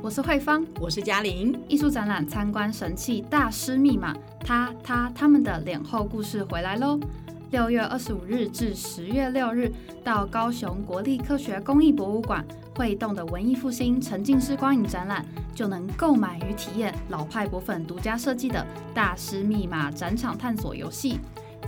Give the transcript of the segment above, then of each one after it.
我是慧芳，我是嘉玲。艺术展览参观神器大师密码，他他他们的脸后故事回来喽！六月二十五日至十月六日，到高雄国立科学工艺博物馆会动的文艺复兴沉浸式光影展览，就能购买与体验老派博粉独家设计的大师密码展场探索游戏。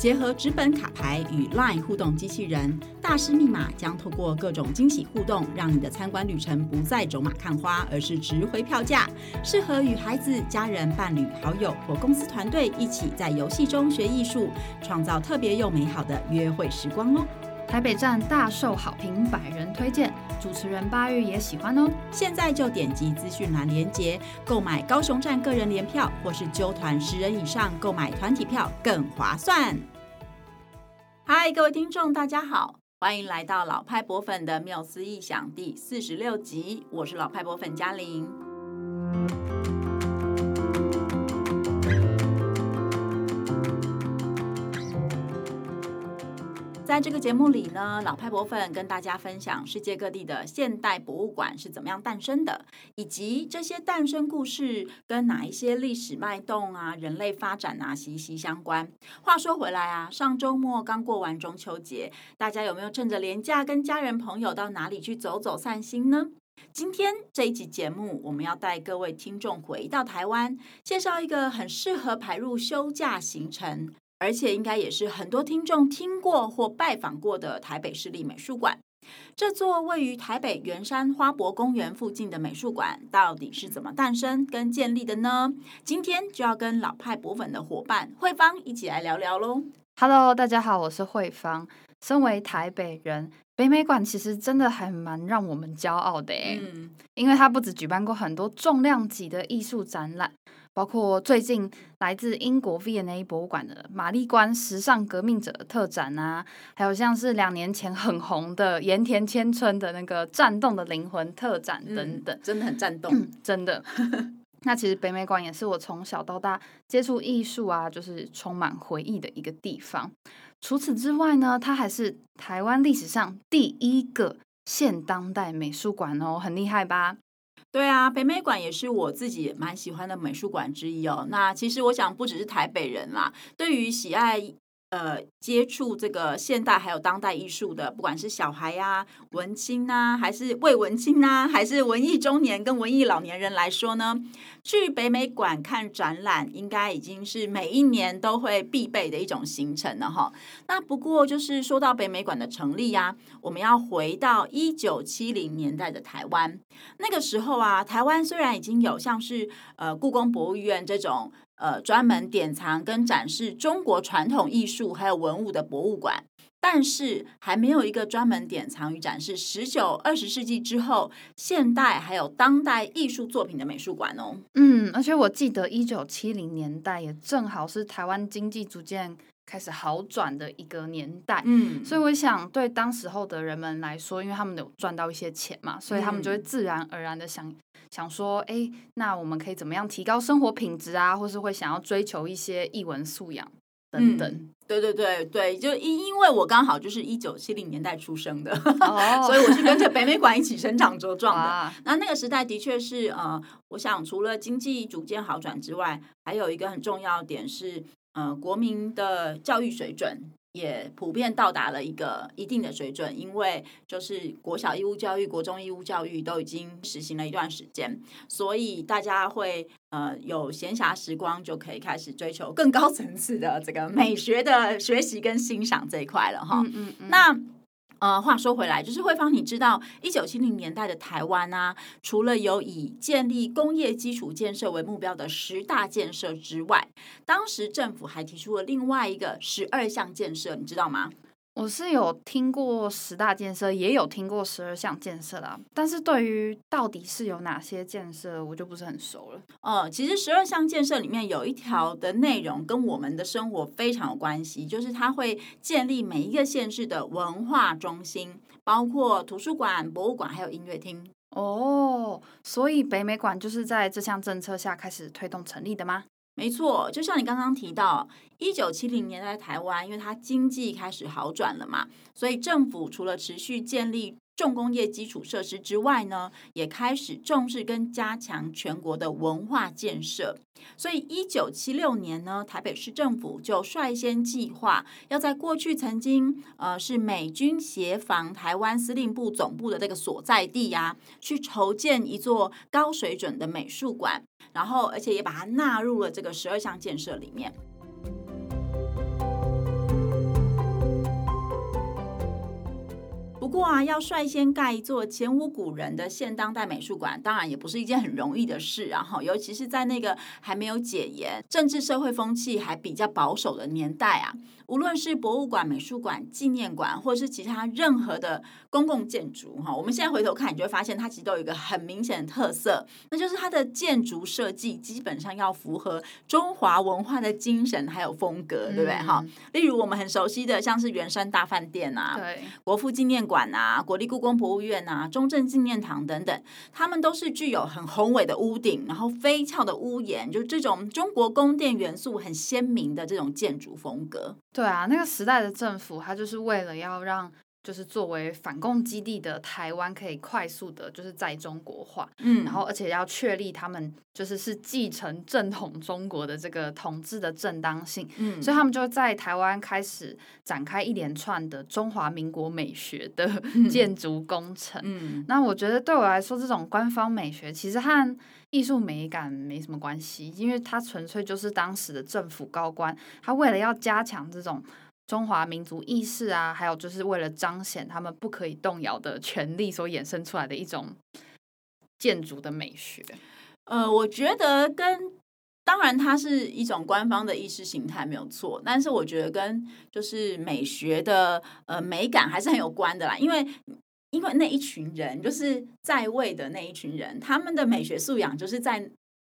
结合纸本卡牌与 LINE 互动机器人，大师密码将透过各种惊喜互动，让你的参观旅程不再走马看花，而是值回票价。适合与孩子、家人、伴侣、好友或公司团队一起在游戏中学艺术，创造特别又美好的约会时光哦。台北站大受好评，百人推荐，主持人八月也喜欢哦。现在就点击资讯栏连结购买高雄站个人联票，或是揪团十人以上购买团体票更划算。嗨，各位听众，大家好，欢迎来到老派博粉的妙思异想第四十六集，我是老派博粉嘉玲。在这个节目里呢，老派博粉跟大家分享世界各地的现代博物馆是怎么样诞生的，以及这些诞生故事跟哪一些历史脉动啊、人类发展啊息息相关。话说回来啊，上周末刚过完中秋节，大家有没有趁着连假跟家人朋友到哪里去走走散心呢？今天这一集节目，我们要带各位听众回到台湾，介绍一个很适合排入休假行程。而且应该也是很多听众听过或拜访过的台北市立美术馆。这座位于台北圆山花博公园附近的美术馆，到底是怎么诞生跟建立的呢？今天就要跟老派博粉的伙伴慧芳一起来聊聊喽。Hello，大家好，我是慧芳。身为台北人，北美馆其实真的还蛮让我们骄傲的诶，嗯，因为它不止举办过很多重量级的艺术展览。包括最近来自英国 V&A 博物馆的玛丽关时尚革命者特展啊，还有像是两年前很红的盐田千春的那个战动的灵魂特展等等，嗯、真的很战动，嗯、真的。那其实北美馆也是我从小到大接触艺术啊，就是充满回忆的一个地方。除此之外呢，它还是台湾历史上第一个现当代美术馆哦，很厉害吧？对啊，北美馆也是我自己蛮喜欢的美术馆之一哦。那其实我想，不只是台北人啦，对于喜爱。呃，接触这个现代还有当代艺术的，不管是小孩呀、文青啊，还是未文青啊，还是文艺中年跟文艺老年人来说呢，去北美馆看展览，应该已经是每一年都会必备的一种行程了哈。那不过就是说到北美馆的成立呀、啊，我们要回到一九七零年代的台湾，那个时候啊，台湾虽然已经有像是呃故宫博物院这种。呃，专门典藏跟展示中国传统艺术还有文物的博物馆，但是还没有一个专门典藏与展示十九、二十世纪之后现代还有当代艺术作品的美术馆哦。嗯，而且我记得一九七零年代也正好是台湾经济逐渐开始好转的一个年代，嗯，所以我想对当时候的人们来说，因为他们有赚到一些钱嘛，所以他们就会自然而然的想。想说，哎，那我们可以怎么样提高生活品质啊？或是会想要追求一些艺文素养等等。嗯、对对对对，就因因为我刚好就是一九七零年代出生的，哦、所以我是跟着北美馆一起生长茁壮的。哇 那那个时代的确是，呃，我想除了经济逐渐好转之外，还有一个很重要的点是，呃，国民的教育水准。也普遍到达了一个一定的水准，因为就是国小义务教育、国中义务教育都已经实行了一段时间，所以大家会呃有闲暇时光就可以开始追求更高层次的这个美学的学习跟欣赏这一块了哈。嗯嗯嗯。那。呃，话说回来，就是慧芳，你知道一九七零年代的台湾啊，除了有以建立工业基础建设为目标的十大建设之外，当时政府还提出了另外一个十二项建设，你知道吗？我是有听过十大建设，也有听过十二项建设啦。但是对于到底是有哪些建设，我就不是很熟了。呃，其实十二项建设里面有一条的内容跟我们的生活非常有关系，就是它会建立每一个县市的文化中心，包括图书馆、博物馆还有音乐厅。哦，所以北美馆就是在这项政策下开始推动成立的吗？没错，就像你刚刚提到，一九七零年代台湾，因为它经济开始好转了嘛，所以政府除了持续建立重工业基础设施之外呢，也开始重视跟加强全国的文化建设。所以，一九七六年呢，台北市政府就率先计划要在过去曾经呃是美军协防台湾司令部总部的这个所在地呀、啊，去筹建一座高水准的美术馆，然后而且也把它纳入了这个十二项建设里面。不过啊，要率先盖一座前无古人的现当代美术馆，当然也不是一件很容易的事。然后，尤其是在那个还没有解严、政治社会风气还比较保守的年代啊。无论是博物馆、美术馆、纪念馆，或者是其他任何的公共建筑，哈，我们现在回头看，你就会发现它其实都有一个很明显的特色，那就是它的建筑设计基本上要符合中华文化的精神还有风格，对不对？哈、嗯，例如我们很熟悉的，像是圆山大饭店啊，对，国父纪念馆啊，国立故宫博物院啊，中正纪念堂等等，他们都是具有很宏伟的屋顶，然后飞翘的屋檐，就是这种中国宫殿元素很鲜明的这种建筑风格。对啊，那个时代的政府，他就是为了要让，就是作为反共基地的台湾可以快速的，就是在中国化，嗯，然后而且要确立他们就是是继承正统中国的这个统治的正当性，嗯，所以他们就在台湾开始展开一连串的中华民国美学的建筑工程，嗯，那我觉得对我来说，这种官方美学其实和艺术美感没什么关系，因为它纯粹就是当时的政府高官，他为了要加强这种中华民族意识啊，还有就是为了彰显他们不可以动摇的权利所衍生出来的一种建筑的美学。呃，我觉得跟当然它是一种官方的意识形态没有错，但是我觉得跟就是美学的呃美感还是很有关的啦，因为。因为那一群人就是在位的那一群人，他们的美学素养就是在。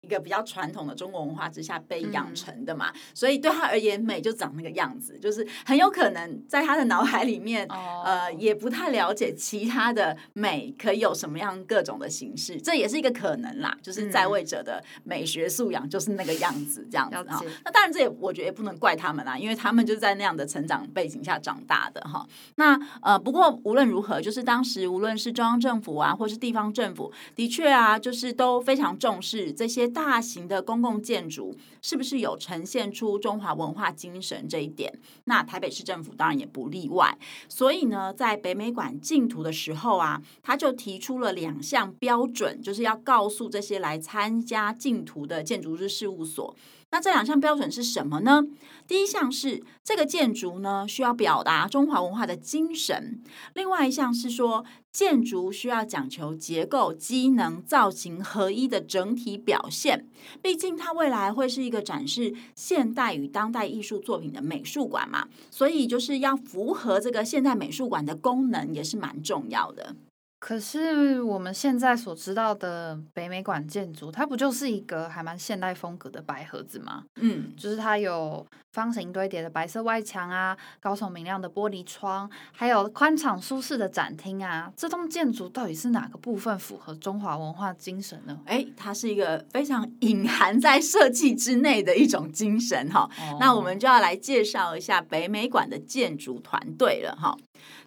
一个比较传统的中国文化之下被养成的嘛，嗯、所以对他而言，美就长那个样子，就是很有可能在他的脑海里面，哦、呃，也不太了解其他的美可以有什么样各种的形式，这也是一个可能啦。就是在位者的美学素养就是那个样子，这样子哈。那当然，这也我觉得也不能怪他们啦，因为他们就是在那样的成长背景下长大的哈。那呃，不过无论如何，就是当时无论是中央政府啊，或是地方政府，的确啊，就是都非常重视这些。大型的公共建筑是不是有呈现出中华文化精神这一点？那台北市政府当然也不例外。所以呢，在北美馆净图的时候啊，他就提出了两项标准，就是要告诉这些来参加净图的建筑师事务所。那这两项标准是什么呢？第一项是这个建筑呢，需要表达中华文化的精神，另外一项是说建筑需要讲求结构、机能、造型合一的整体表现。毕竟它未来会是一个展示现代与当代艺术作品的美术馆嘛，所以就是要符合这个现代美术馆的功能，也是蛮重要的。可是我们现在所知道的北美馆建筑，它不就是一个还蛮现代风格的白盒子吗？嗯，就是它有方形堆叠的白色外墙啊，高耸明亮的玻璃窗，还有宽敞舒适的展厅啊。这栋建筑到底是哪个部分符合中华文化精神呢？哎，它是一个非常隐含在设计之内的一种精神哈。哦，那我们就要来介绍一下北美馆的建筑团队了哈。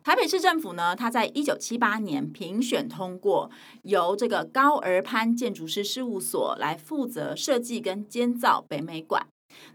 台北市政府呢，它在一九七八年评选通过，由这个高而潘建筑师事务所来负责设计跟监造北美馆。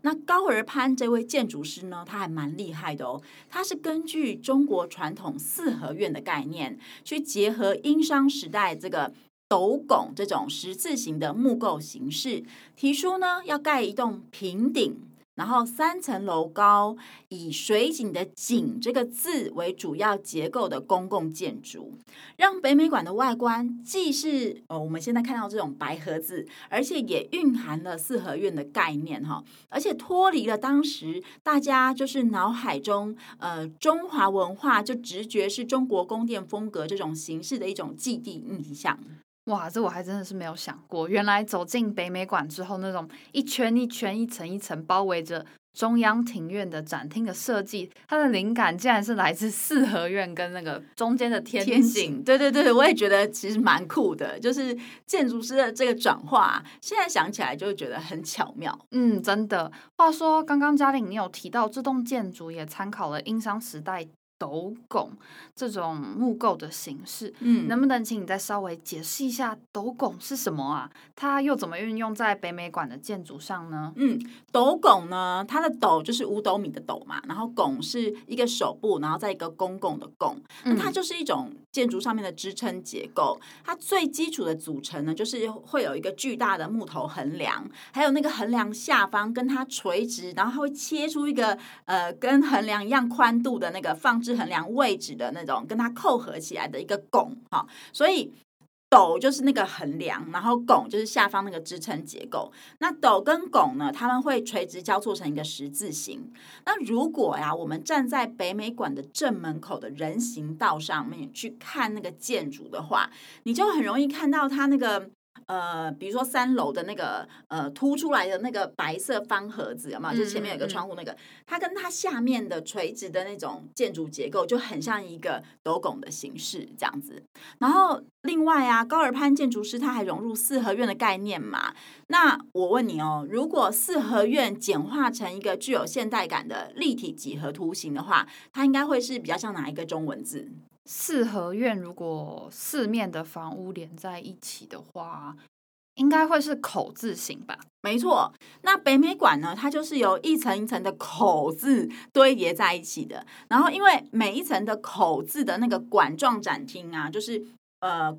那高而潘这位建筑师呢，他还蛮厉害的哦。他是根据中国传统四合院的概念，去结合殷商时代这个斗拱这种十字形的木构形式，提出呢要盖一栋平顶。然后三层楼高，以水井的“井”这个字为主要结构的公共建筑，让北美馆的外观既是呃我们现在看到这种白盒子，而且也蕴含了四合院的概念哈，而且脱离了当时大家就是脑海中呃中华文化就直觉是中国宫殿风格这种形式的一种既定印象。哇，这我还真的是没有想过。原来走进北美馆之后，那种一圈一圈、一层一层包围着中央庭院的展厅的设计，它的灵感竟然是来自四合院跟那个中间的天井。天井。对对对，我也觉得其实蛮酷的，就是建筑师的这个转化，现在想起来就会觉得很巧妙。嗯，真的。话说，刚刚嘉玲你有提到这栋建筑也参考了殷商时代斗拱这种木构的形式，嗯，能不能请你再稍微解释一下斗拱是什么啊？它又怎么运用在北美馆的建筑上呢？嗯，斗拱呢，它的斗就是五斗米的斗嘛，然后拱是一个手部，然后再一个公共的拱，那它就是一种建筑上面的支撑结构。它最基础的组成呢，就是会有一个巨大的木头横梁，还有那个横梁下方跟它垂直，然后它会切出一个呃跟横梁一样宽度的那个放置。是衡量位置的那种，跟它扣合起来的一个拱哈，所以斗就是那个衡量，然后拱就是下方那个支撑结构。那斗跟拱呢，他们会垂直交错成一个十字形。那如果呀，我们站在北美馆的正门口的人行道上面去看那个建筑的话，你就很容易看到它那个。呃，比如说三楼的那个呃凸出来的那个白色方盒子，有没有？就前面有个窗户那个，它跟它下面的垂直的那种建筑结构就很像一个斗拱的形式这样子。然后另外啊，高尔潘建筑师他还融入四合院的概念嘛。那我问你哦，如果四合院简化成一个具有现代感的立体几何图形的话，它应该会是比较像哪一个中文字？四合院如果四面的房屋连在一起的话，应该会是口字形吧？没错，那北美馆呢，它就是由一层一层的口字堆叠在一起的。然后，因为每一层的口字的那个管状展厅啊，就是呃，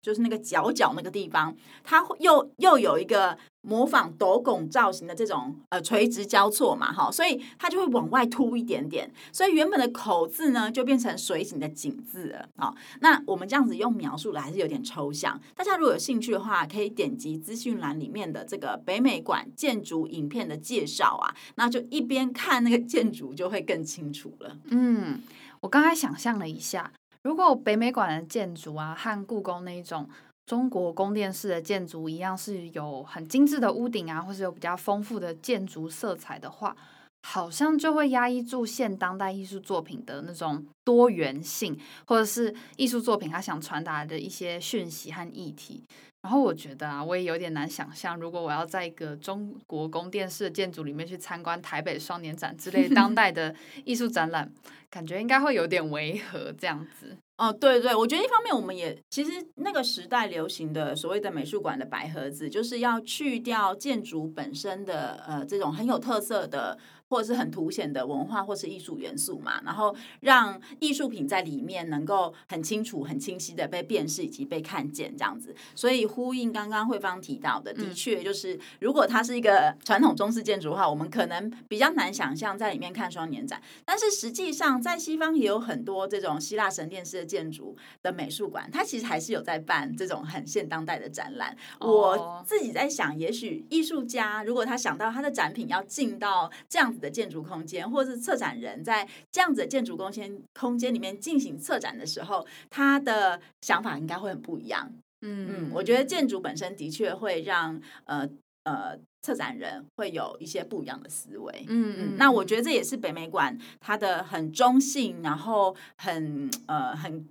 就是那个角角那个地方，它又又有一个。模仿斗拱造型的这种呃垂直交错嘛，哈，所以它就会往外凸一点点，所以原本的口字呢就变成水形的井字了啊。那我们这样子用描述的还是有点抽象，大家如果有兴趣的话，可以点击资讯栏里面的这个北美馆建筑影片的介绍啊，那就一边看那个建筑就会更清楚了。嗯，我刚才想象了一下，如果北美馆的建筑啊和故宫那一种。中国宫殿式的建筑一样是有很精致的屋顶啊，或是有比较丰富的建筑色彩的话，好像就会压抑住现当代艺术作品的那种多元性，或者是艺术作品它想传达的一些讯息和议题。然后我觉得啊，我也有点难想象，如果我要在一个中国宫殿式的建筑里面去参观台北双年展之类当代的 艺术展览，感觉应该会有点违和这样子。哦，对对，我觉得一方面我们也其实那个时代流行的所谓的美术馆的白盒子，就是要去掉建筑本身的呃这种很有特色的。或者是很凸显的文化或是艺术元素嘛，然后让艺术品在里面能够很清楚、很清晰的被辨识以及被看见这样子。所以呼应刚刚慧芳提到的，的确就是如果它是一个传统中式建筑的话，我们可能比较难想象在里面看双年展。但是实际上，在西方也有很多这种希腊神殿式的建筑的美术馆，它其实还是有在办这种很现当代的展览。我自己在想，也许艺术家如果他想到他的展品要进到这样。的建筑空间，或者是策展人在这样子的建筑空间空间里面进行策展的时候，他的想法应该会很不一样。嗯嗯，我觉得建筑本身的确会让呃呃策展人会有一些不一样的思维。嗯嗯，那我觉得这也是北美馆它的很中性，然后很呃很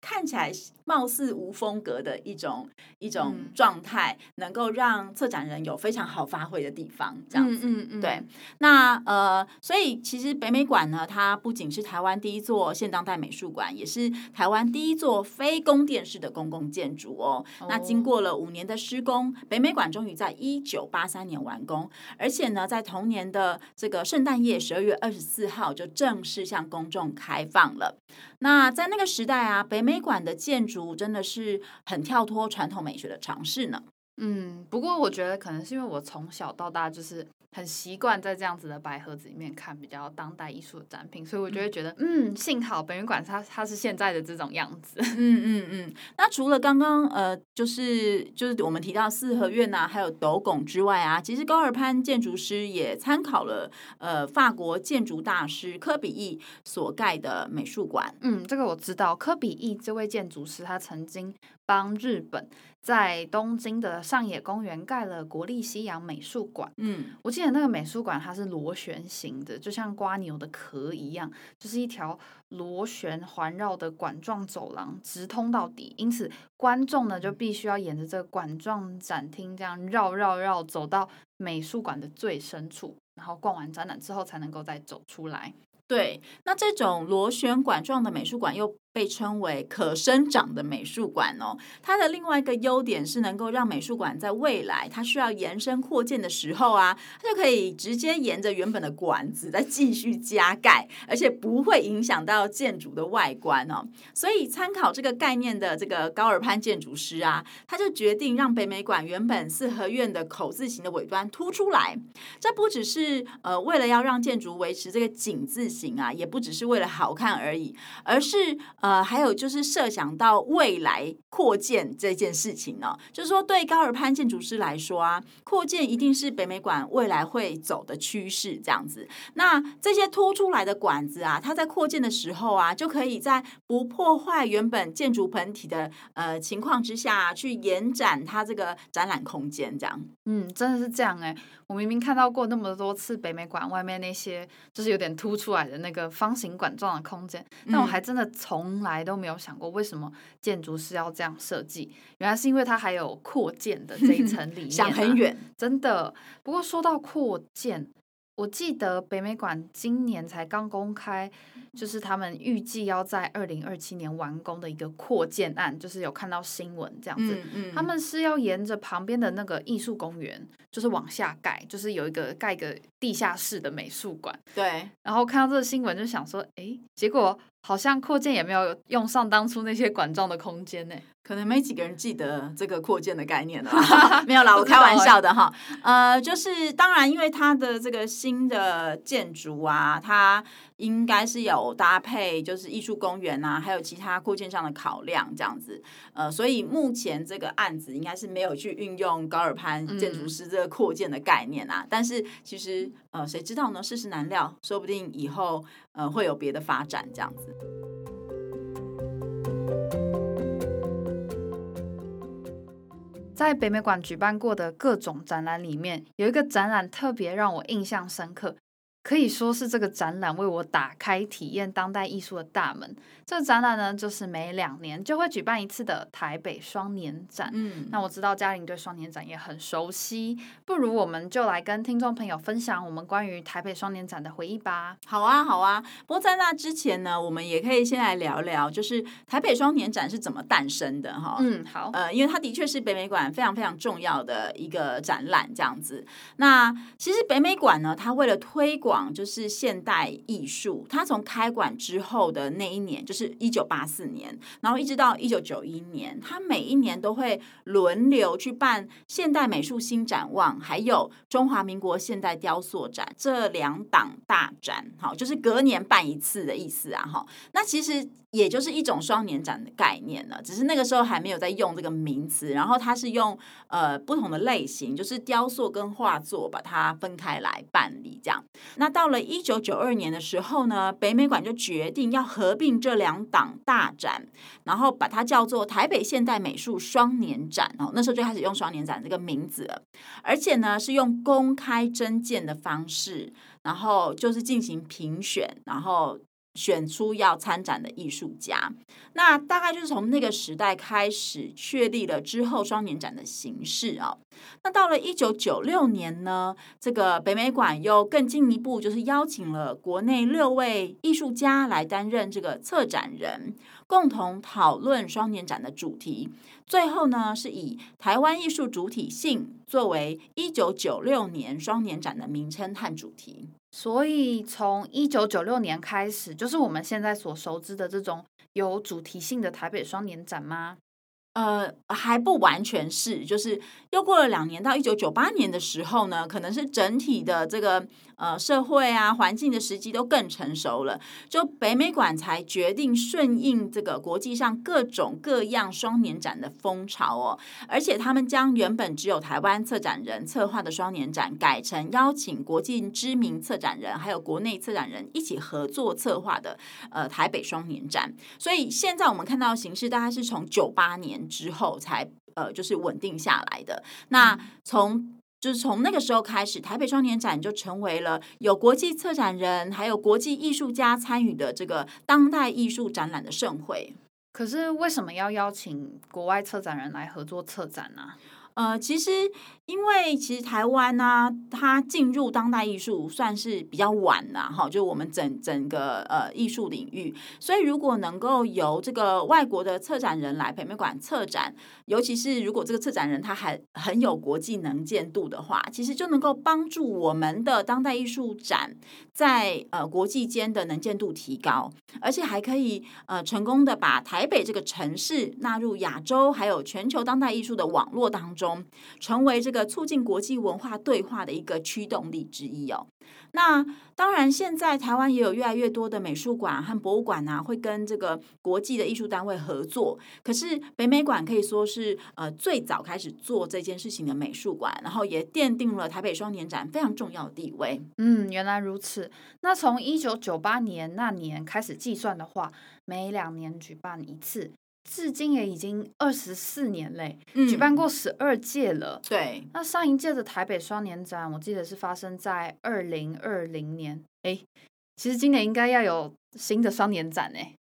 看起来。貌似无风格的一种一种状态，能够让策展人有非常好发挥的地方，这样子。嗯嗯，对。那呃，所以其实北美馆呢，它不仅是台湾第一座现当代美术馆，也是台湾第一座非宫殿式的公共建筑哦。哦，那经过了五年的施工，北美馆终于在一九八三年完工，而且呢，在同年的这个圣诞夜十二月二十四号就正式向公众开放了。那在那个时代啊，北美馆的建筑。真的是很跳脱传统美学的尝试呢。嗯，不过我觉得可能是因为我从小到大就是。很习惯在这样子的白盒子里面看比较当代艺术的展品，所以我就会觉得，嗯，幸好北美馆它它是现在的这种样子。嗯嗯嗯。那除了刚刚呃，就是就是我们提到四合院呐，还有斗拱之外啊，其实高尔潘建筑师也参考了呃法国建筑大师科比意所盖的美术馆。嗯，这个我知道，科比意这位建筑师他曾经帮日本在东京的上野公园盖了国立西洋美术馆。嗯，我记得那个美术馆它是螺旋形的，就像蜗牛的壳一样，就是一条螺旋环绕的管状走廊，直通到底。因此，观众呢就必须要沿着这个管状展厅这样绕绕绕走到美术馆的最深处，然后逛完展览之后才能够再走出来。对，那这种螺旋管状的美术馆又被称为可生长的美术馆哦。它的另外一个优点是能够让美术馆在未来它需要延伸扩建的时候啊，它就可以直接沿着原本的管子再继续加盖，而且不会影响到建筑的外观哦。所以参考这个概念的这个高尔潘建筑师啊，他就决定让北美馆原本四合院的口字形的尾端凸出来。这不只是呃为了要让建筑维持这个井字形啊，也不只是为了好看而已，而是还有就是设想到未来扩建这件事情呢，就是说对高尔潘建筑师来说啊，扩建一定是北美馆未来会走的趋势，这样子。那这些凸出来的管子啊，它在扩建的时候啊，就可以在不破坏原本建筑本体的呃情况之下去延展它这个展览空间，这样。嗯，真的是这样哎。我明明看到过那么多次北美馆外面那些就是有点凸出来的那个方形管状的空间，但我还真的从来都没有想过为什么建筑师要这样设计。原来是因为它还有扩建的这一 层理念啊，想很远，真的。不过说到扩建。我记得北美馆今年才刚公开，就是他们预计要在二零二七年完工的一个扩建案，就是有看到新闻这样子。嗯嗯、他们是要沿着旁边的那个艺术公园，就是往下盖，就是有一个盖个地下室的美术馆。对。然后看到这个新闻就想说，哎，结果好像扩建也没有用上当初那些管状的空间呢。可能没几个人记得这个扩建的概念了，没有啦，我开玩笑的哈。呃，就是当然，因为它的这个新的建筑啊，它应该是有搭配就是艺术公园啊，还有其他扩建上的考量这样子。呃，所以目前这个案子应该是没有去运用高尔潘建筑师这个扩建的概念啊。嗯、但是其实呃，谁知道呢？世事难料，说不定以后呃会有别的发展这样子。在北美馆举办过的各种展览里面，有一个展览特别让我印象深刻。可以说是这个展览为我打开体验当代艺术的大门。这个展览呢，就是每两年就会举办一次的台北双年展。嗯，那我知道嘉玲对双年展也很熟悉，不如我们就来跟听众朋友分享我们关于台北双年展的回忆吧。好啊，好啊。不过在那之前呢，我们也可以先来聊聊，就是台北双年展是怎么诞生的哈。嗯，好。呃，因为它的确是北美馆非常非常重要的一个展览，这样子。那其实北美馆呢，它为了推广广就是现代艺术，它从开馆之后的那一年，就是一九八四年，然后一直到一九九一年，它每一年都会轮流去办现代美术新展望，还有中华民国现代雕塑展这两档大展，好，就是隔年办一次的意思啊，哈。那其实也就是一种双年展的概念了，只是那个时候还没有在用这个名词，然后它是用呃不同的类型，就是雕塑跟画作把它分开来办理这样。那到了一九九二年的时候呢，北美馆就决定要合并这两档大展，然后把它叫做台北现代美术双年展哦。那时候就开始用双年展这个名字了，而且呢是用公开征件的方式，然后就是进行评选，然后。选出要参展的艺术家，那大概就是从那个时代开始确立了之后双年展的形式啊。那到了一九九六年呢，这个北美馆又更进一步，就是邀请了国内六位艺术家来担任这个策展人，共同讨论双年展的主题。最后呢，是以台湾艺术主体性作为一九九六年双年展的名称和主题。所以，从一九九六年开始，就是我们现在所熟知的这种有主题性的台北双年展吗？呃，还不完全是，就是又过了两年，到一九九八年的时候呢，可能是整体的这个。呃，社会啊，环境的时机都更成熟了，就北美馆才决定顺应这个国际上各种各样双年展的风潮哦，而且他们将原本只有台湾策展人策划的双年展，改成邀请国际知名策展人还有国内策展人一起合作策划的呃台北双年展。所以现在我们看到的形式，大概是从九八年之后才呃就是稳定下来的。那从就是从那个时候开始，台北双年展就成为了有国际策展人还有国际艺术家参与的这个当代艺术展览的盛会。可是为什么要邀请国外策展人来合作策展呢？呃，其实因为其实台湾呢、它进入当代艺术算是比较晚呐，哈，就我们整整个呃艺术领域，所以如果能够由这个外国的策展人来北美馆策展，尤其是如果这个策展人他还很有国际能见度的话，其实就能够帮助我们的当代艺术展在呃国际间的能见度提高，而且还可以呃成功的把台北这个城市纳入亚洲还有全球当代艺术的网络当中。成为这个促进国际文化对话的一个驱动力之一哦。那当然，现在台湾也有越来越多的美术馆和博物馆啊，会跟这个国际的艺术单位合作。可是北美馆可以说是呃最早开始做这件事情的美术馆，然后也奠定了台北双年展非常重要的地位。嗯，原来如此。那从一九九八年那年开始计算的话，每两年举办一次。至今也已经二十四年嘞，嗯，举办过十二届了。对，那上一届的台北双年展，我记得是发生在二零二零年。哎，其实今年应该要有新的双年展哎。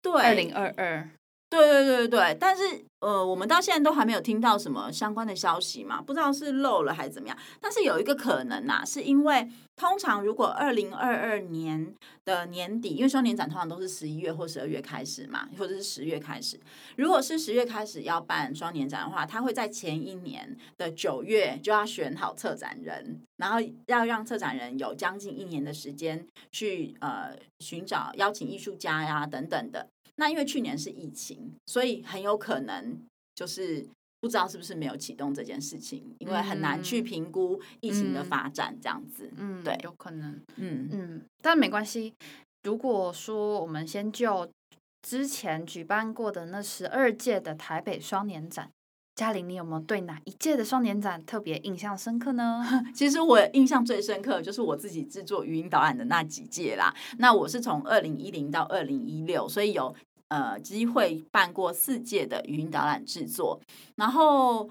对，二零二二。对对对对，但是呃，我们到现在都还没有听到什么相关的消息嘛，不知道是漏了还是怎么样。但是有一个可能呐，是因为通常如果二零二二年的年底，因为双年展通常都是十一月或十二月开始嘛，或者是十月开始。如果是十月开始要办双年展的话，他会在前一年的九月就要选好策展人，然后要让策展人有将近一年的时间去呃寻找邀请艺术家呀等等的。那因为去年是疫情，所以很有可能就是不知道是不是没有启动这件事情，因为很难去评估疫情的发展这样子。嗯，对，有可能。嗯嗯，但没关系。如果说我们先就之前举办过的那十二届的台北双年展，嘉玲，你有没有对哪一届的双年展特别印象深刻呢？其实我印象最深刻就是我自己制作语音导览的那几届啦。那我是从二零一零到二零一六，所以有呃机会办过四届的语音导览制作，然后。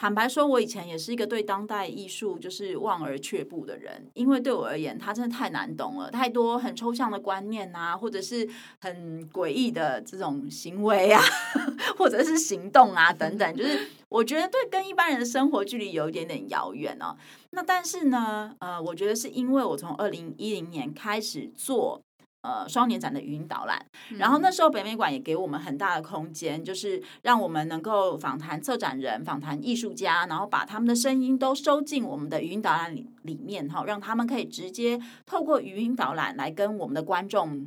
坦白说，我以前也是一个对当代艺术就是望而却步的人，因为对我而言，它真的太难懂了，太多很抽象的观念啊，或者是很诡异的这种行为啊，或者是行动啊等等，就是我觉得对跟一般人的生活距离有一点点遥远哦。那但是呢，呃，我觉得是因为我从二零一零年开始做。呃，双年展的语音导览，然后那时候北美馆也给我们很大的空间，就是让我们能够访谈策展人、访谈艺术家，然后把他们的声音都收进我们的语音导览里里面哈，让他们可以直接透过语音导览来跟我们的观众。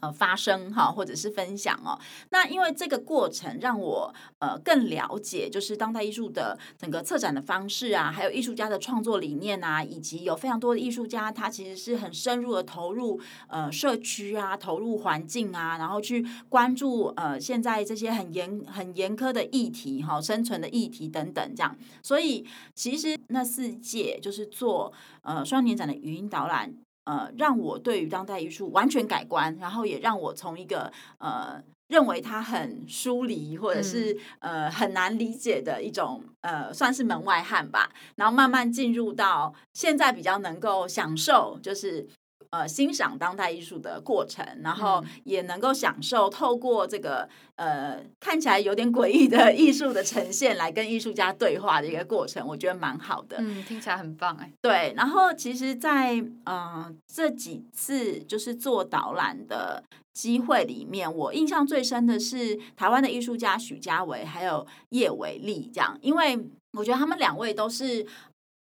呃，发声哈，或者是分享哦。那因为这个过程让我呃更了解，就是当代艺术的整个策展的方式啊，还有艺术家的创作理念啊，以及有非常多的艺术家，他其实是很深入的投入呃社区啊，投入环境啊，然后去关注呃现在这些很严很严苛的议题哈，生存的议题等等这样。所以其实那四届就是做呃双年展的语音导览。呃，让我对于当代艺术完全改观，然后也让我从一个呃认为它很疏离或者是、嗯、呃很难理解的一种呃算是门外汉吧，然后慢慢进入到现在比较能够享受，就是。呃，欣赏当代艺术的过程，然后也能够享受透过这个呃看起来有点诡异的 艺术的呈现，来跟艺术家对话的一个过程，我觉得蛮好的。嗯，听起来很棒哎。对，然后其实在，在呃这几次就是做导览的机会里面，我印象最深的是台湾的艺术家许家维还有叶伟丽这样，因为我觉得他们两位都是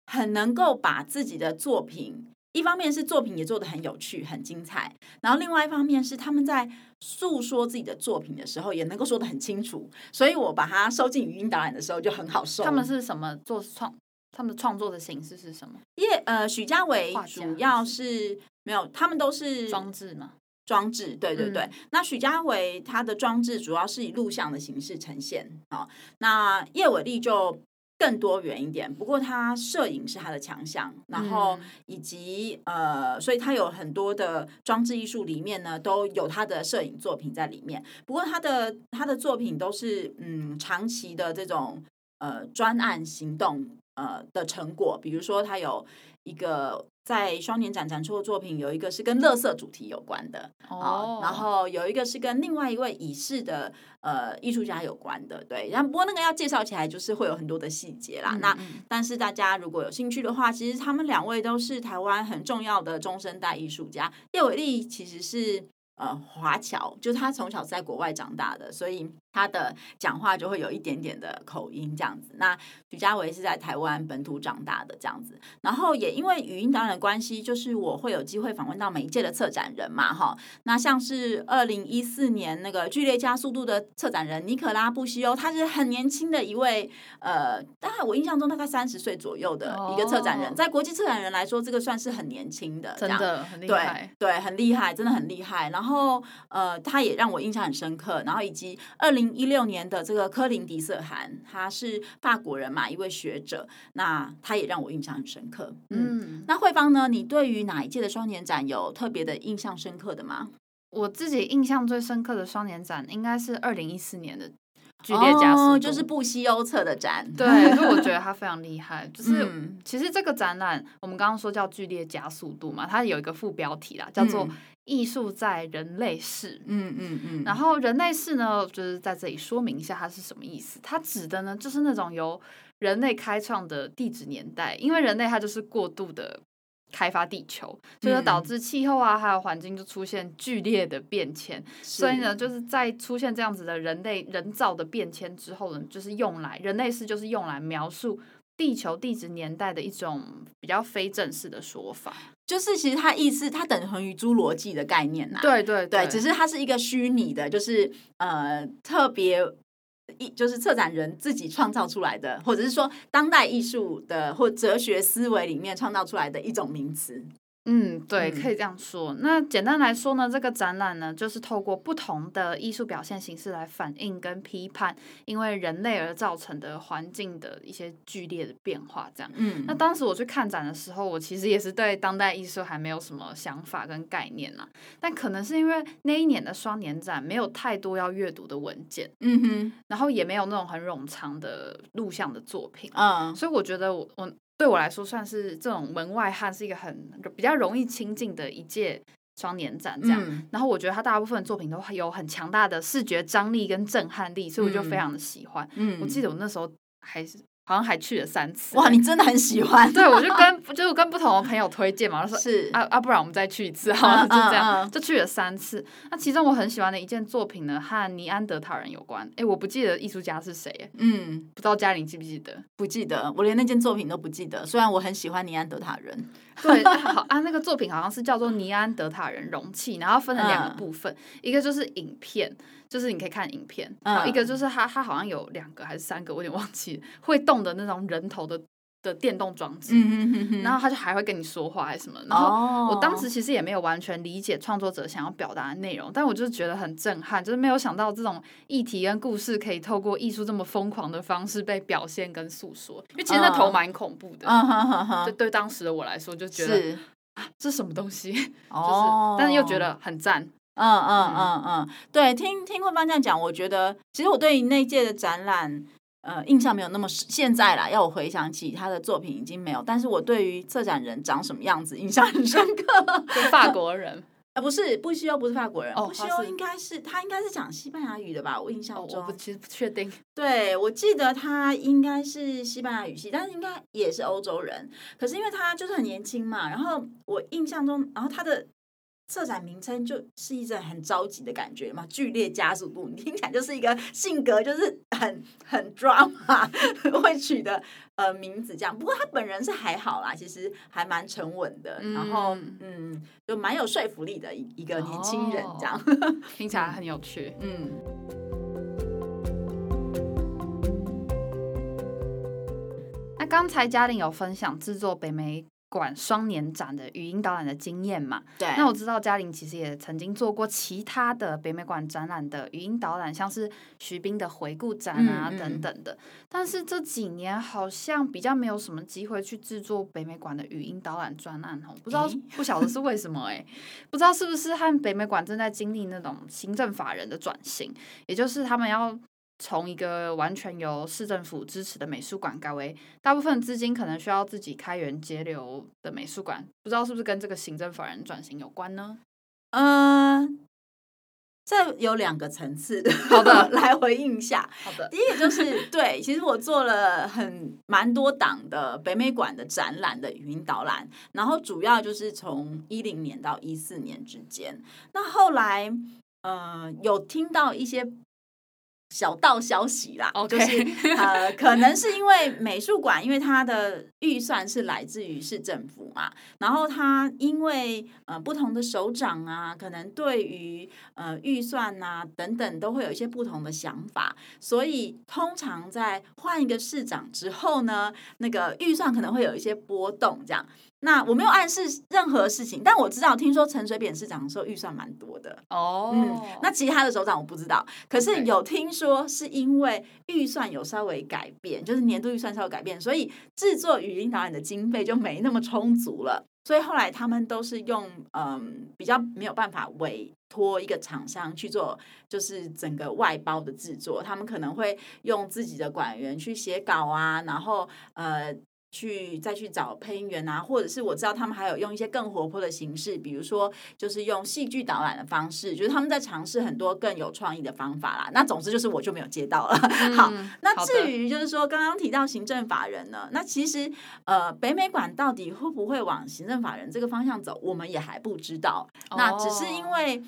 很能够把自己的作品。一方面是作品也做得很有趣、很精彩，然后另外一方面是他们在诉说自己的作品的时候，也能够说得很清楚。所以我把它收进语音导览的时候就很好受。他们是什么做创？他们的创作的形式是什么？因为呃，许家伟主要是没有，他们都是装置嘛。装置，对对对。嗯、那许家伟他的装置主要是以录像的形式呈现啊。那叶伟丽就。更多元一点，不过他摄影是他的强项，然后以及呃，所以他有很多的装置艺术里面呢，都有他的摄影作品在里面。不过他的他的作品都是嗯长期的这种呃专案行动呃的成果，比如说他有一个在双年展展出的作品，有一个是跟乐色主题有关的哦，然后有一个是跟另外一位已逝的呃艺术家有关的，对，然后不过那个要介绍起来就是会有很多的细节啦。嗯嗯，那但是大家如果有兴趣的话，其实他们两位都是台湾很重要的中生代艺术家。叶伟丽其实是呃华侨，就是他从小在国外长大的，所以。他的讲话就会有一点点的口音这样子。那许家维是在台湾本土长大的这样子，然后也因为语音导览的关系，就是我会有机会访问到每一届的策展人嘛，哈。那像是二零一四年那个剧烈加速度的策展人尼可拉布西欧，他是很年轻的一位，呃，大概我印象中大概三十岁左右的一个策展人，在国际策展人来说，这个算是很年轻的，真的很厉害，对，对，很厉害，真的很厉害。然后呃，他也让我印象很深刻，然后以及二零。一六年的这个科林迪瑟涵，他是法国人嘛，一位学者，那他也让我印象很深刻。嗯，嗯，那慧芳呢？你对于哪一届的双年展有特别的印象深刻的吗？我自己印象最深刻的双年展应该是二零一四年的剧烈加速，哦，就是布西欧策的展。对，所以我觉得 他非常厉害。就是、嗯、其实这个展览，我们刚刚说叫剧烈加速度嘛，它有一个副标题啦，叫做。艺术在人类世，嗯嗯嗯，然后人类世呢，就是在这里说明一下它是什么意思。它指的呢，就是那种由人类开创的地质年代，因为人类它就是过度的开发地球，所以导致气候啊还有环境就出现剧烈的变迁。所以呢，就是在出现这样子的人类人造的变迁之后呢，就是用来人类世就是用来描述地球地质年代的一种比较非正式的说法。就是其实它意思，它等同于侏罗纪的概念呐、啊。对对对，对，只是它是一个虚拟的，就是呃特别一就是策展人自己创造出来的，或者是说当代艺术的或哲学思维里面创造出来的一种名词。嗯，对，可以这样说。嗯、那简单来说呢，这个展览呢，就是透过不同的艺术表现形式来反映跟批判，因为人类而造成的环境的一些剧烈的变化。这样，嗯，那当时我去看展的时候，我其实也是对当代艺术还没有什么想法跟概念呐。但可能是因为那一年的双年展没有太多要阅读的文件，嗯哼，然后也没有那种很冗长的录像的作品，嗯，所以我觉得我我。对我来说，算是这种门外汉，是一个很比较容易亲近的一届双年展这样。嗯、然后我觉得他大部分作品都有很强大的视觉张力跟震撼力，所以我就非常的喜欢。嗯，我记得我那时候还是。好像还去了三次。哇，你真的很喜欢。对，我就跟 就是跟不同的朋友推荐嘛，就说是啊啊，不然我们再去一次，好了，就这样，就去了三次。那其中我很喜欢的一件作品呢，和尼安德塔人有关。哎，我不记得艺术家是谁，嗯，不知道嘉玲记不记得？不记得，我连那件作品都不记得。虽然我很喜欢尼安德塔人。对，好啊，那个作品好像是叫做尼安德塔人容器，然后分成两个部分，一个就是影片。就是你可以看影片，然后一个就是它，它好像有两个还是三个，我有点忘记，会动的那种人头的的电动装置，嗯哼哼，然后它就还会跟你说话还是什么，然后我当时其实也没有完全理解创作者想要表达的内容，但我就是觉得很震撼，就是没有想到这种议题跟故事可以透过艺术这么疯狂的方式被表现跟诉说，因为其实那头蛮恐怖的，就对，对当时的我来说就觉得啊，这是什么东西，就是，但是又觉得很赞。嗯嗯嗯嗯，对，听听慧芳这样讲，我觉得其实我对那一届的展览，呃，印象没有那么深。现在啦，要我回想起他的作品已经没有，但是我对于策展人长什么样子印象很深刻。是法国人？啊，不是，布西欧不是法国人，哦、布西欧应该是他应该是讲西班牙语的吧？我印象中，哦、我其实不确定。对，我记得他应该是西班牙语系，但是应该也是欧洲人。可是因为他就是很年轻嘛，然后我印象中，然后他的。策展名称就是一种很着急的感觉嘛，剧烈加速度，你听起来就是一个性格就是很很 drama 会取的呃名字这样。不过他本人是还好啦，其实还蛮沉稳的，嗯、然后嗯，就蛮有说服力的一一个年轻人这样，哦、听起来很有趣。嗯，那刚才嘉玲有分享制作北美馆双年展的语音导览的经验嘛？对。那我知道嘉玲其实也曾经做过其他的北美馆展览的语音导览，像是徐冰的回顾展啊、嗯、等等的。但是这几年好像比较没有什么机会去制作北美馆的语音导览专案哦，不知道咦不晓得是为什么哎、欸，不知道是不是和北美馆正在经历那种行政法人的转型，也就是他们要从一个完全由市政府支持的美术馆改为大部分资金可能需要自己开源节流的美术馆，不知道是不是跟这个行政法人转型有关呢？嗯。这有两个层次的，好的，来回应一下。好的，第一个就是对，其实我做了很蛮多档的北美馆的展览的语音导览，然后主要就是从一零年到一四年之间。那后来，呃，有听到一些。小道消息啦，Okay. 就是呃，可能是因为美术馆，因为它的预算是来自于市政府嘛，然后它因为呃不同的首长啊，可能对于呃预算啊等等都会有一些不同的想法，所以通常在换一个市长之后呢，那个预算可能会有一些波动，这样。那我没有暗示任何事情，但我知道，听说陈水扁市长的时候预算蛮多的哦。嗯，那其他的首长我不知道，可是有听说是因为预算有稍微改变，就是年度预算稍微改变，所以制作语音导演的经费就没那么充足了。所以后来他们都是用嗯比较没有办法委托一个厂商去做，就是整个外包的制作，他们可能会用自己的管员去写稿啊，然后呃。去再去找配音员啊，或者是我知道他们还有用一些更活泼的形式，比如说就是用戏剧导览的方式，就是他们在尝试很多更有创意的方法啦。那总之就是我就没有接到了。嗯、好，那至于就是说刚刚提到行政法人呢，那其实呃北美馆到底会不会往行政法人这个方向走，我们也还不知道。哦、那只是因为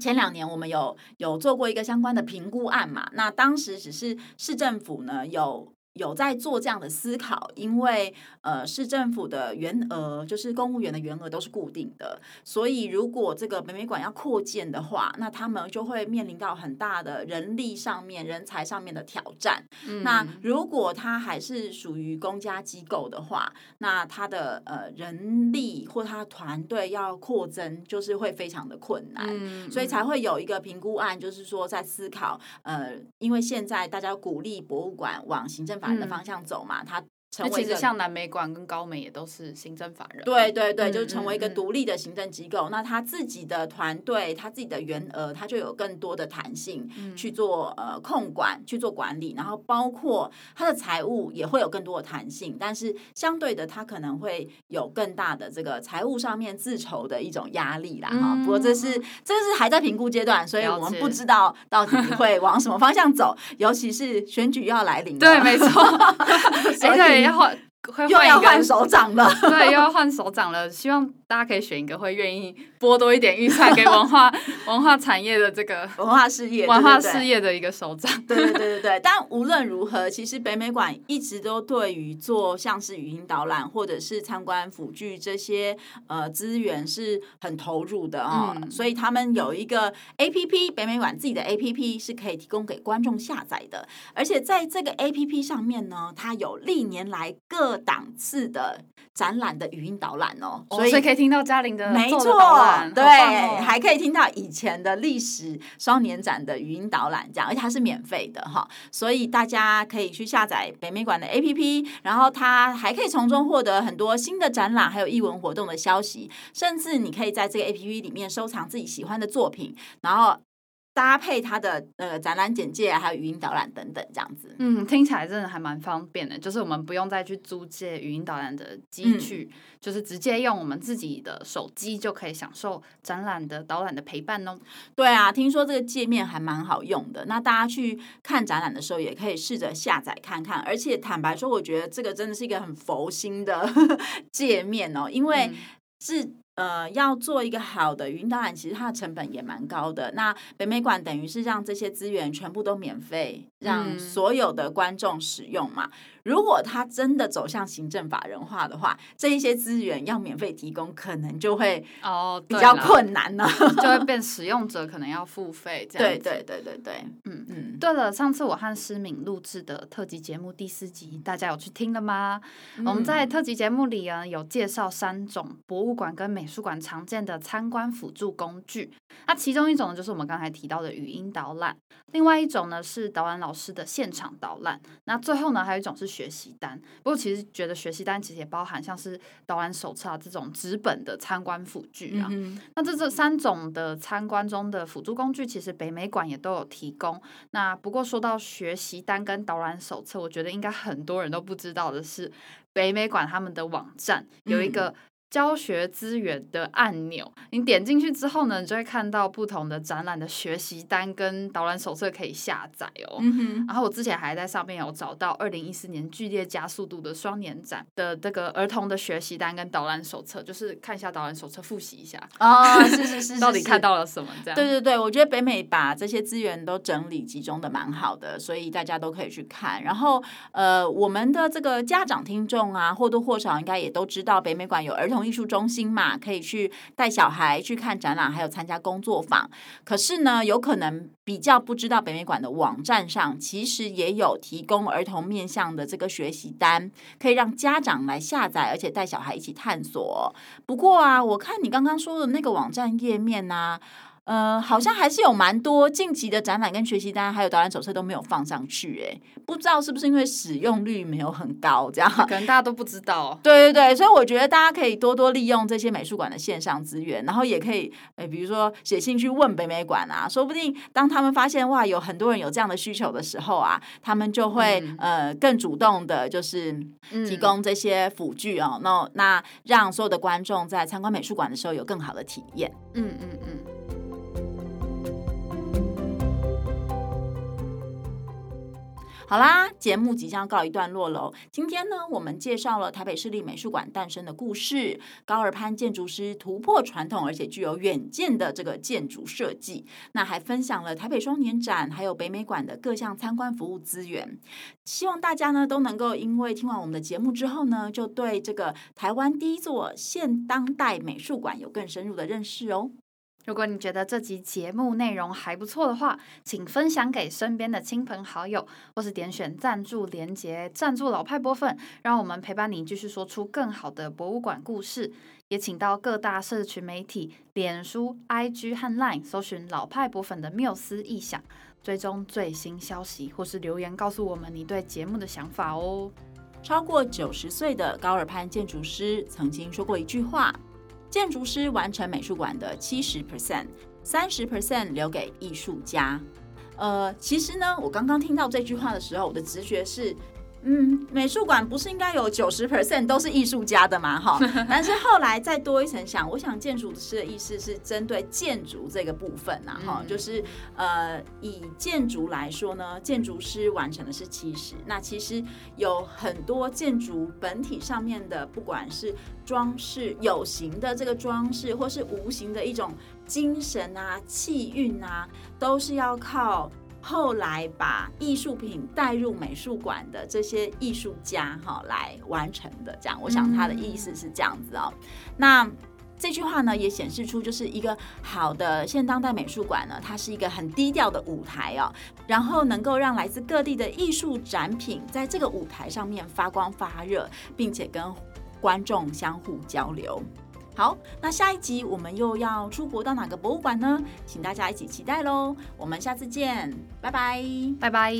前两年我们有有做过一个相关的评估案嘛，那当时只是市政府呢有。有在做这样的思考，因为呃，市政府的员额就是公务员的员额都是固定的，所以如果这个美美馆要扩建的话，那他们就会面临到很大的人力上面、人才上面的挑战。嗯、那如果他还是属于公家机构的话，那他的呃人力或他团队要扩增，就是会非常的困难。嗯、所以才会有一个评估案，就是说在思考呃，因为现在大家鼓励博物馆往行政。反的方向走嘛，他。成为其实像南美馆跟高美也都是行政法人，对对对，就是成为一个独立的行政机构。嗯嗯嗯，那他自己的团队，他自己的员额，他就有更多的弹性去做呃控管，去做管理，然后包括他的财务也会有更多的弹性。但是相对的，他可能会有更大的这个财务上面自筹的一种压力啦。哈、嗯，不过这是这是还在评估阶段，所以我们不知道到底会往什么方向走。尤其是选举要来临，对，没错，所以。要换，又要换手掌了，对，又要换首长了。希望大家可以选一个会愿意拨多一点预算给文化 文化产业的这个文化事业、文化事业的一个首长。对对对对对。但无论如何，其实北美馆一直都对于做像是语音导览或者是参观辅具这些呃资源是很投入的哦。嗯、所以他们有一个 APP，北美馆自己的 APP 是可以提供给观众下载的。而且在这个 APP 上面呢，它有历年来各档次的展览的语音导览哦，所以，哦、所以可以听到嘉玲的没错，对，哦、还可以听到以前的历史双年展的语音导览，这样，而且它是免费的哈，所以大家可以去下载北美馆的 APP，然后它还可以从中获得很多新的展览，还有艺文活动的消息，甚至你可以在这个 APP 里面收藏自己喜欢的作品，然后。搭配它的呃展览简介，还有语音导览等等，这样子。嗯，听起来真的还蛮方便的，就是我们不用再去租借语音导览的机具，嗯、就是直接用我们自己的手机就可以享受展览的导览的陪伴哦。对啊，听说这个界面还蛮好用的，那大家去看展览的时候也可以试着下载看看。而且坦白说，我觉得这个真的是一个很佛心的 界面哦，因为是。嗯呃，要做一个好的语音导览，其实它的成本也蛮高的。那北美馆等于是让这些资源全部都免费，让所有的观众使用嘛。嗯如果他真的走向行政法人化的话，这一些资源要免费提供，可能就会哦比较困难了，哦、就会 变使用者可能要付费这样。对对对对对，嗯嗯。对了，上次我和诗敏录制的特辑节目第四集，大家有去听了吗？嗯、我们在特辑节目里啊，有介绍三种博物馆跟美美术馆常见的参观辅助工具。那其中一种呢，就是我们刚才提到的语音导览；另外一种呢，是导览老师的现场导览。那最后呢，还有一种是学习单。不过其实觉得学习单其实也包含像是导览手册啊这种纸本的参观辅具啊。嗯、那这这三种的参观中的辅助工具，其实北美馆也都有提供。那不过说到学习单跟导览手册，我觉得应该很多人都不知道的是，北美馆他们的网站有一个。教学资源的按钮，你点进去之后呢，你就会看到不同的展览的学习单跟导览手册可以下载哦。然后我之前还在上面有找到二零一四年剧烈加速度的双年展的这个儿童的学习单跟导览手册，就是看一下导览手册，复习一下哦，是是是，是，到底看到了什么？这样。对对对，我觉得北美把这些资源都整理集中的蛮好的，所以大家都可以去看。然后呃，我们的这个家长听众啊，或多或少应该也都知道北美馆有儿童艺术中心嘛，可以去带小孩去看展览，还有参加工作坊。可是呢，有可能比较不知道北美馆的网站上其实也有提供儿童面向的这个学习单，可以让家长来下载，而且带小孩一起探索。不过啊，我看你刚刚说的那个网站页面呢、呃，好像还是有蛮多晋级的展览跟学习单，还有导览手册都没有放上去，哎，不知道是不是因为使用率没有很高，这样可能大家都不知道。对对对，所以我觉得大家可以多多利用这些美术馆的线上资源，然后也可以，哎，比如说写信去问北美馆啊，说不定当他们发现哇，有很多人有这样的需求的时候啊，他们就会、嗯、呃更主动的，就是提供这些辅具哦，那、嗯、那让所有的观众在参观美术馆的时候有更好的体验。嗯嗯嗯。好啦，节目即将告一段落喽。今天呢，我们介绍了台北市立美术馆诞生的故事，高尔潘建筑师突破传统而且具有远见的这个建筑设计。那还分享了台北双年展还有北美馆的各项参观服务资源。希望大家呢都能够因为听完我们的节目之后呢，就对这个台湾第一座现当代美术馆有更深入的认识哦。如果你觉得这集节目内容还不错的话，请分享给身边的亲朋好友，或是点选赞助连结赞助老派播粉，让我们陪伴你继续说出更好的博物馆故事。也请到各大社群媒体、脸书、IG 和 Line 搜寻老派博粉的缪斯异想，追踪最新消息，或是留言告诉我们你对节目的想法哦。超过九十岁的高尔潘建筑师曾经说过一句话。建筑师完成美术馆的七十 percent，三十 percent 留给艺术家。呃，其实呢，我刚刚听到这句话的时候，我的直觉是。嗯，美术馆不是应该有九十 percent 都是艺术家的嘛？哈，但是后来再多一层想，我想建筑师的意思是针对建筑这个部分呐，哈、嗯，就是呃，以建筑来说呢，建筑师完成的是七十，那其实有很多建筑本体上面的，不管是装饰有形的这个装饰，或是无形的一种精神啊、气韵啊，都是要靠。后来把艺术品带入美术馆的这些艺术家哈来完成的，这样，我想他的意思是这样子哦。那这句话呢，也显示出就是一个好的现当代美术馆呢，它是一个很低调的舞台哦，然后能够让来自各地的艺术展品在这个舞台上面发光发热，并且跟观众相互交流。好那下一集我们又要出国到哪个博物馆呢？请大家一起期待喽我们下次见拜拜。拜拜。